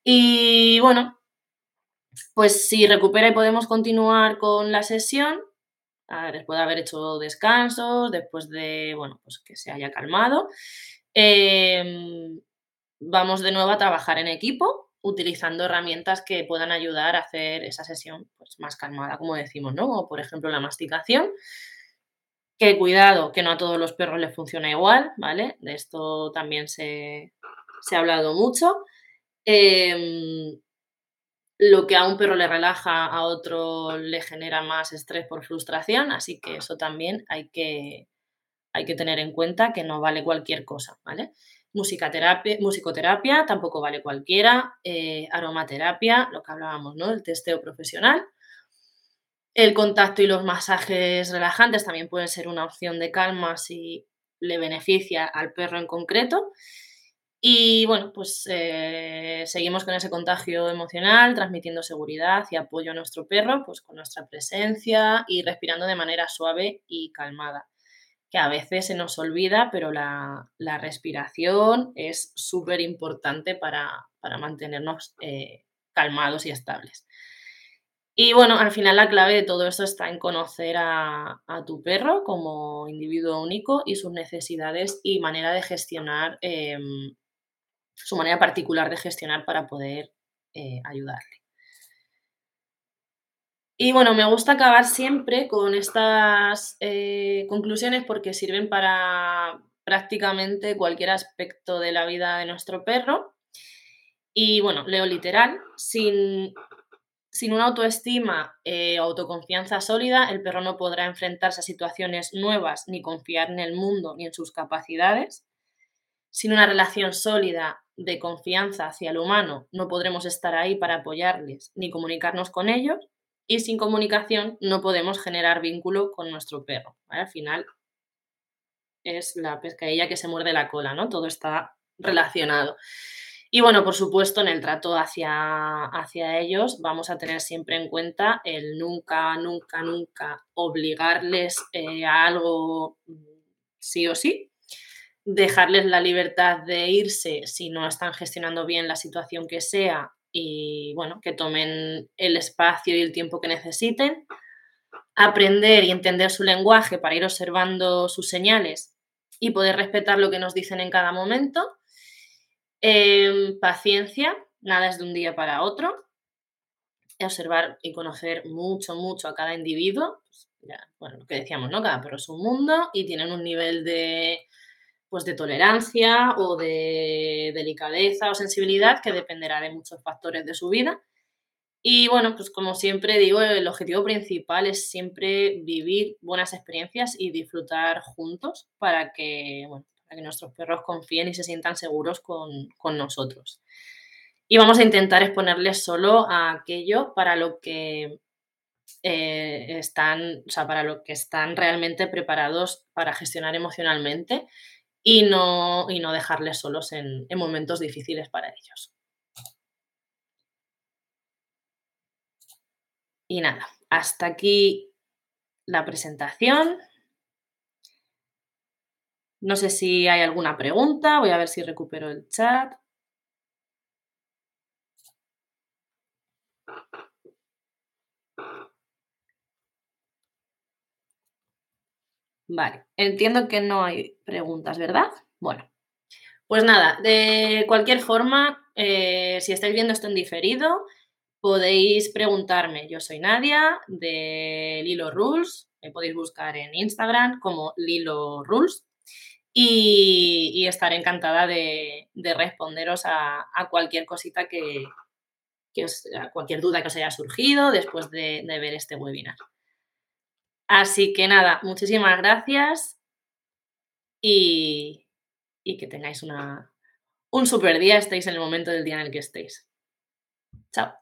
Y bueno, pues si recupera y podemos continuar con la sesión, después de haber hecho descansos, después de, bueno, pues que se haya calmado, em, vamos de nuevo a trabajar en equipo utilizando herramientas que puedan ayudar a hacer esa sesión pues, más calmada, como decimos, ¿no? O por ejemplo la masticación, que cuidado, que no a todos los perros les funciona igual, ¿vale? De esto también se, se ha hablado mucho. Em, lo que a un perro le relaja, a otro le genera más estrés por frustración, así que eso también hay que, hay que tener en cuenta que no vale cualquier cosa, ¿vale? musicoterapia tampoco vale cualquiera, eh, aromaterapia, lo que hablábamos, ¿no? El testeo profesional. El contacto y los masajes relajantes también pueden ser una opción de calma si le beneficia al perro en concreto. Y bueno, pues eh, seguimos con ese contagio emocional, transmitiendo seguridad y apoyo a nuestro perro, pues con nuestra presencia y respirando de manera suave y calmada, que a veces se nos olvida, pero la, respiración es súper importante para, mantenernos eh, calmados y estables. Y bueno, al final la clave de todo esto está en conocer a, tu perro como individuo único y sus necesidades y manera de gestionar em, su manera particular de gestionar para poder eh, ayudarle. Y bueno, me gusta acabar siempre con estas eh, conclusiones porque sirven para prácticamente cualquier aspecto de la vida de nuestro perro. Y bueno, leo literal, sin, sin una autoestima eh, o autoconfianza sólida, el perro no podrá enfrentarse a situaciones nuevas ni confiar en el mundo ni en sus capacidades. Sin una relación sólida de confianza hacia el humano, no podremos estar ahí para apoyarles ni comunicarnos con ellos. Y sin comunicación no podemos generar vínculo con nuestro perro. Al final, es la pescadilla que se muerde la cola, ¿no? Todo está relacionado. Y bueno, por supuesto, en el trato hacia, hacia ellos vamos a tener siempre en cuenta el nunca, nunca, nunca obligarles eh, a algo mm, sí o sí, dejarles la libertad de irse si no están gestionando bien la situación que sea y bueno, que tomen el espacio y el tiempo que necesiten, aprender y entender su lenguaje para ir observando sus señales y poder respetar lo que nos dicen en cada momento Em, paciencia, nada es de un día para otro. Observar y conocer mucho, mucho a cada individuo. Bueno, lo que decíamos, ¿no? Cada perro es un mundo y tienen un nivel de, pues, de tolerancia o de delicadeza o sensibilidad que dependerá de muchos factores de su vida. Y bueno, pues como siempre digo, el objetivo principal es siempre vivir buenas experiencias y disfrutar juntos para que, bueno, para que nuestros perros confíen y se sientan seguros con, nosotros. Y vamos a intentar exponerles solo a aquello para lo que eh, están, o sea, para lo que están realmente preparados para gestionar emocionalmente y no, y no dejarles solos en, en momentos difíciles para ellos. Y nada, hasta aquí la presentación. No sé si hay alguna pregunta, voy a ver si recupero el chat. Vale, entiendo que no hay preguntas, ¿verdad? Bueno, pues nada, de cualquier forma, eh, si estáis viendo esto en diferido, podéis preguntarme. Yo soy Nadia de Lilo Rules, me podéis buscar en Instagram como Lilo Rules y, estaré encantada de, responderos a, cualquier cosita que, os, a cualquier duda que os haya surgido después de, ver este webinar. Así que nada, muchísimas gracias y, y que tengáis una, un super día, estéis en el momento del día en el que estéis. Chao.